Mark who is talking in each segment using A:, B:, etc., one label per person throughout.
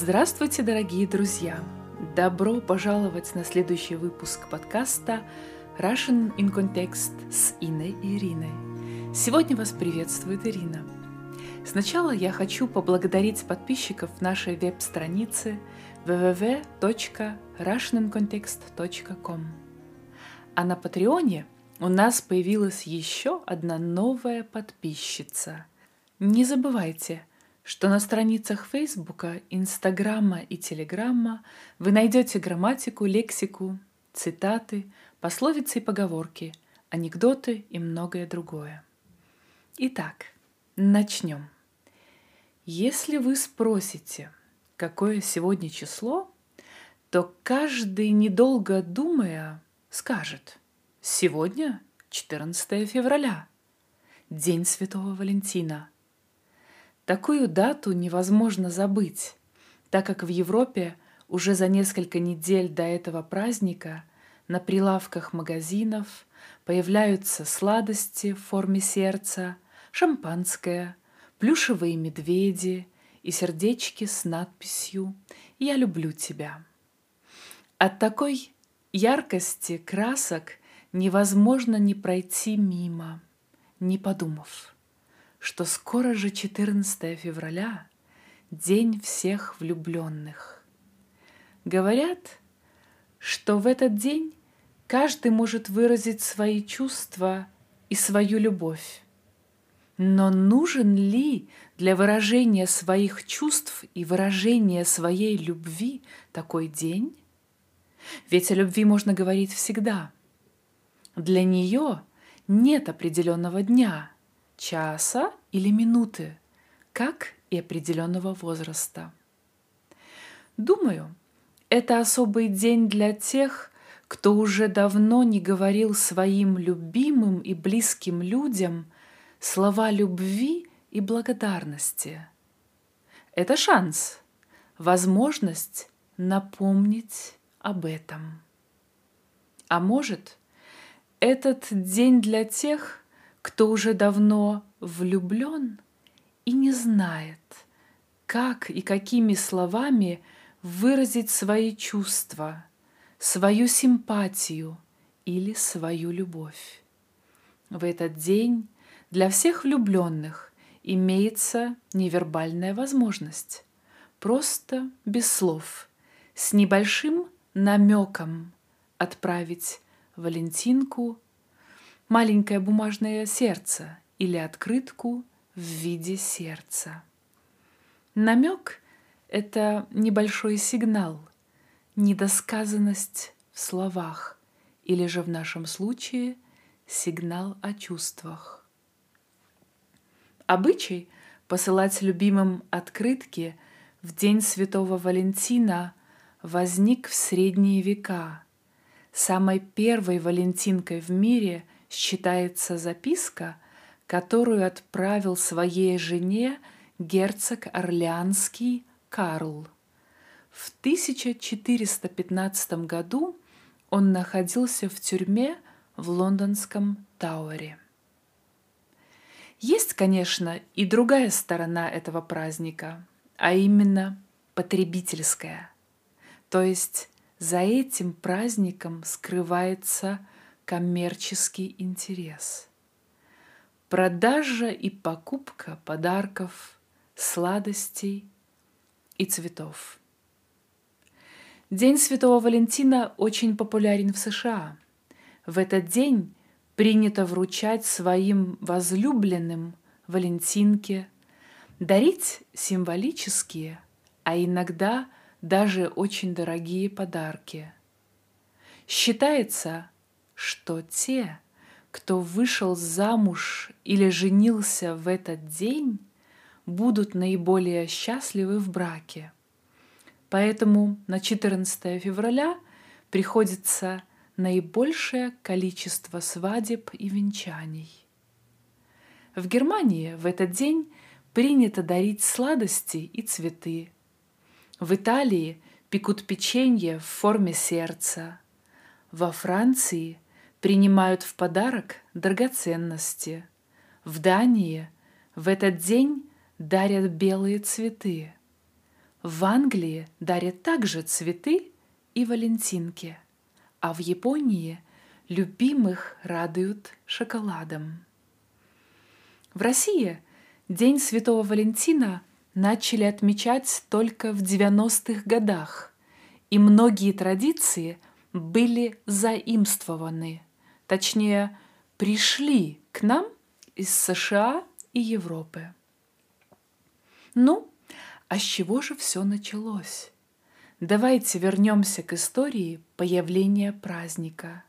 A: Здравствуйте, дорогие друзья! Добро пожаловать на следующий выпуск подкаста Russian in Context с Инной и Ириной. Сегодня вас приветствует Ирина. Сначала я хочу поблагодарить подписчиков нашей веб-страницы www.russianincontext.com. А на Патреоне у нас появилась еще одна новая подписчица. Не забывайте, что на страницах Фейсбука, Инстаграма и Телеграмма вы найдете грамматику, лексику, цитаты, пословицы и поговорки, анекдоты и многое другое. Итак, начнем. Если вы спросите, какое сегодня число, то каждый, недолго думая, скажет «Сегодня 14 февраля, День Святого Валентина». Такую дату невозможно забыть, так как в Европе уже за несколько недель до этого праздника на прилавках магазинов появляются сладости в форме сердца, шампанское, плюшевые медведи и сердечки с надписью «Я люблю тебя». От такой яркости красок невозможно не пройти мимо, не подумав – что скоро же 14 февраля — день всех влюбленных. Говорят, что в этот день каждый может выразить свои чувства и свою любовь. Но нужен ли для выражения своих чувств и выражения своей любви такой день? Ведь о любви можно говорить всегда. Для нее нет определенного дня – часа или минуты, как и определенного возраста. Думаю, это особый день для тех, кто уже давно не говорил своим любимым и близким людям слова любви и благодарности. Это шанс, возможность напомнить об этом. А может, этот день для тех, кто уже давно влюблен и не знает, как и какими словами выразить свои чувства, свою симпатию или свою любовь. В этот день для всех влюбленных имеется невербальная возможность, просто без слов, с небольшим намеком отправить Валентинку маленькое бумажное сердце или открытку в виде сердца. Намек — это небольшой сигнал, недосказанность в словах или же в нашем случае сигнал о чувствах. Обычай посылать любимым открытки в День Святого Валентина возник в средние века. Самой первой Валентинкой в мире – считается записка, которую отправил своей жене герцог Орлеанский Карл. В 1415 году он находился в тюрьме в лондонском Тауэре. Есть, конечно, и другая сторона этого праздника, а именно потребительская. То есть за этим праздником скрывается – коммерческий интерес. Продажа и покупка подарков, сладостей и цветов. День Святого Валентина очень популярен в США. В этот день принято вручать своим возлюбленным Валентинке, дарить символические, а иногда даже очень дорогие подарки. Считается, что те, кто вышел замуж или женился в этот день, будут наиболее счастливы в браке. Поэтому на 14 февраля приходится наибольшее количество свадеб и венчаний. В Германии в этот день принято дарить сладости и цветы. В Италии пекут печенье в форме сердца. Во Франции принимают в подарок драгоценности. В Дании в этот день дарят белые цветы. в Англии дарят также цветы и валентинки, а в Японии любимых радуют шоколадом. В России День Святого Валентина начали отмечать только в 90-х годах, и многие традиции были заимствованы, точнее, пришли к нам из США и Европы. Ну, а с чего же все началось? Давайте вернемся к истории появления праздника.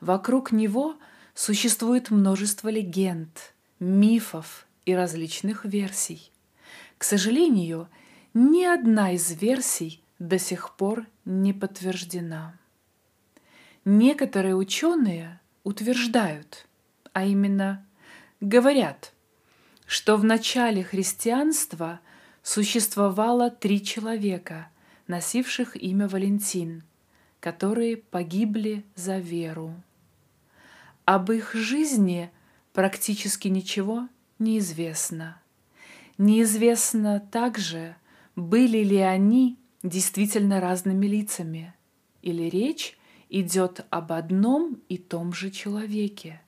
A: Вокруг него существует множество легенд, мифов и различных версий. К сожалению, ни одна из версий до сих пор не подтверждена. Некоторые ученые утверждают, а именно говорят, что в начале христианства существовало три человека, носивших имя Валентин, которые погибли за веру. Об их жизни практически ничего не известно. Неизвестно также, были ли они действительно разными лицами, или речь идет об одном и том же человеке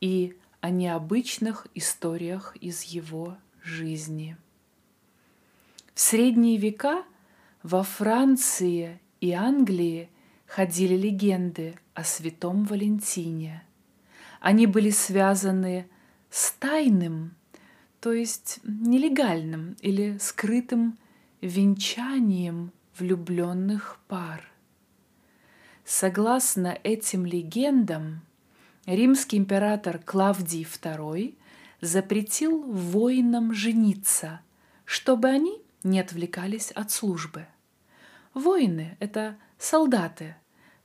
A: и о необычных историях из его жизни. В средние века во Франции и Англии ходили легенды о святом Валентине. Они были связаны с тайным, то есть нелегальным или скрытым венчанием влюбленных пар. Согласно этим легендам, римский император Клавдий II запретил воинам жениться, чтобы они не отвлекались от службы. Воины — это солдаты,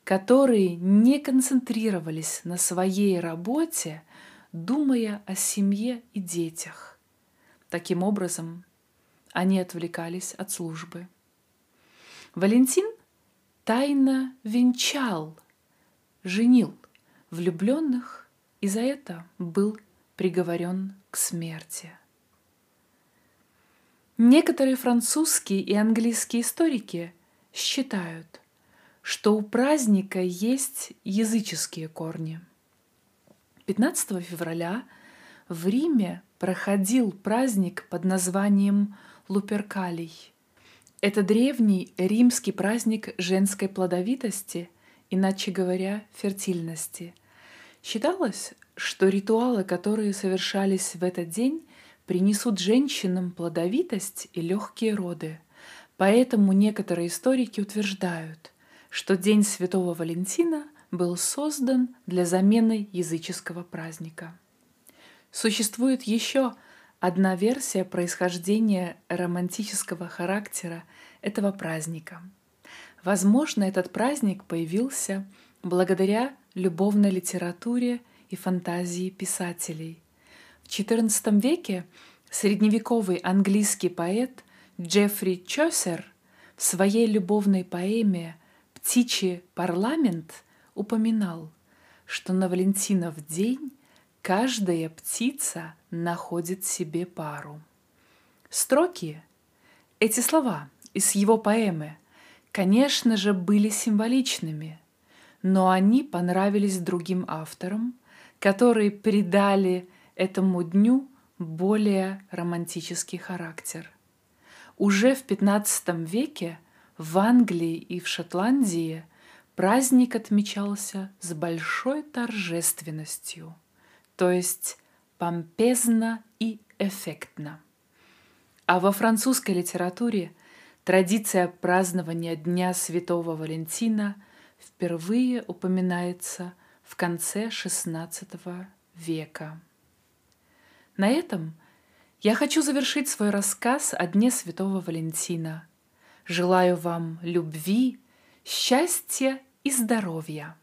A: которые не концентрировались на своей работе, думая о семье и детях. Таким образом, они отвлекались от службы. Валентин тайно венчал, женил влюбленных и за это был приговорен к смерти. Некоторые французские и английские историки считают, что у праздника есть языческие корни. 15 февраля в Риме проходил праздник под названием Луперкалий. Это древний римский праздник женской плодовитости, иначе говоря, фертильности. Считалось, что ритуалы, которые совершались в этот день, принесут женщинам плодовитость и легкие роды. Поэтому некоторые историки утверждают, что День Святого Валентина был создан для замены языческого праздника. Существует еще одна версия происхождения романтического характера этого праздника. Возможно, этот праздник появился благодаря любовной литературе и фантазии писателей. В XIV веке средневековый английский поэт Джеффри Чосер в своей любовной поэме «Птичий парламент» упоминал, что на Валентинов день Каждая птица находит себе пару. Строки, эти слова из его поэмы, конечно же, были символичными, но они понравились другим авторам, которые придали этому дню более романтический характер. Уже в XV веке в Англии и в Шотландии праздник отмечался с большой торжественностью – то есть помпезно и эффектно. А во французской литературе традиция празднования Дня Святого Валентина впервые упоминается в конце XVI века. На этом я хочу завершить свой рассказ о Дне Святого Валентина. Желаю вам любви, счастья и здоровья.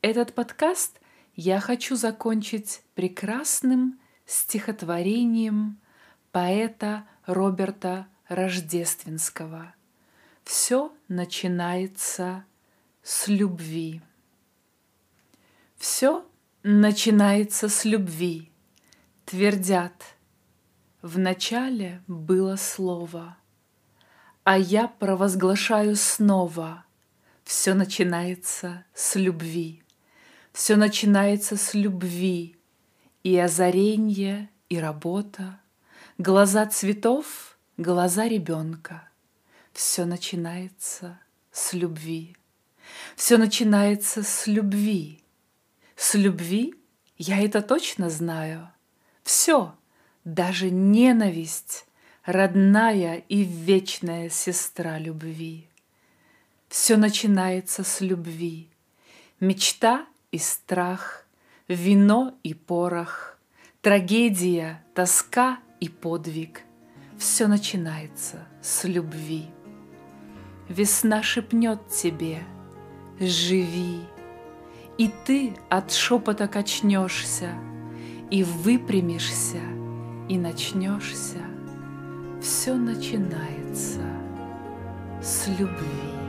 A: Этот подкаст я хочу закончить прекрасным стихотворением поэта Роберта Рождественского. Все начинается с любви. Все начинается с любви, твердят. В начале было слово, А я провозглашаю снова, все начинается с любви. Все начинается с любви, и озаренье, и работа, глаза цветов, глаза ребенка. Все начинается с любви. Все начинается с любви. С любви я это точно знаю. Все, даже ненависть, родная и вечная сестра любви. Все начинается с любви. Мечта и страх, вино и порох, трагедия, тоска и подвиг. Все начинается с любви. Весна шепнет тебе «Живи!» И ты от шепота качнешься, И выпрямишься, и начнешься. Все начинается с любви.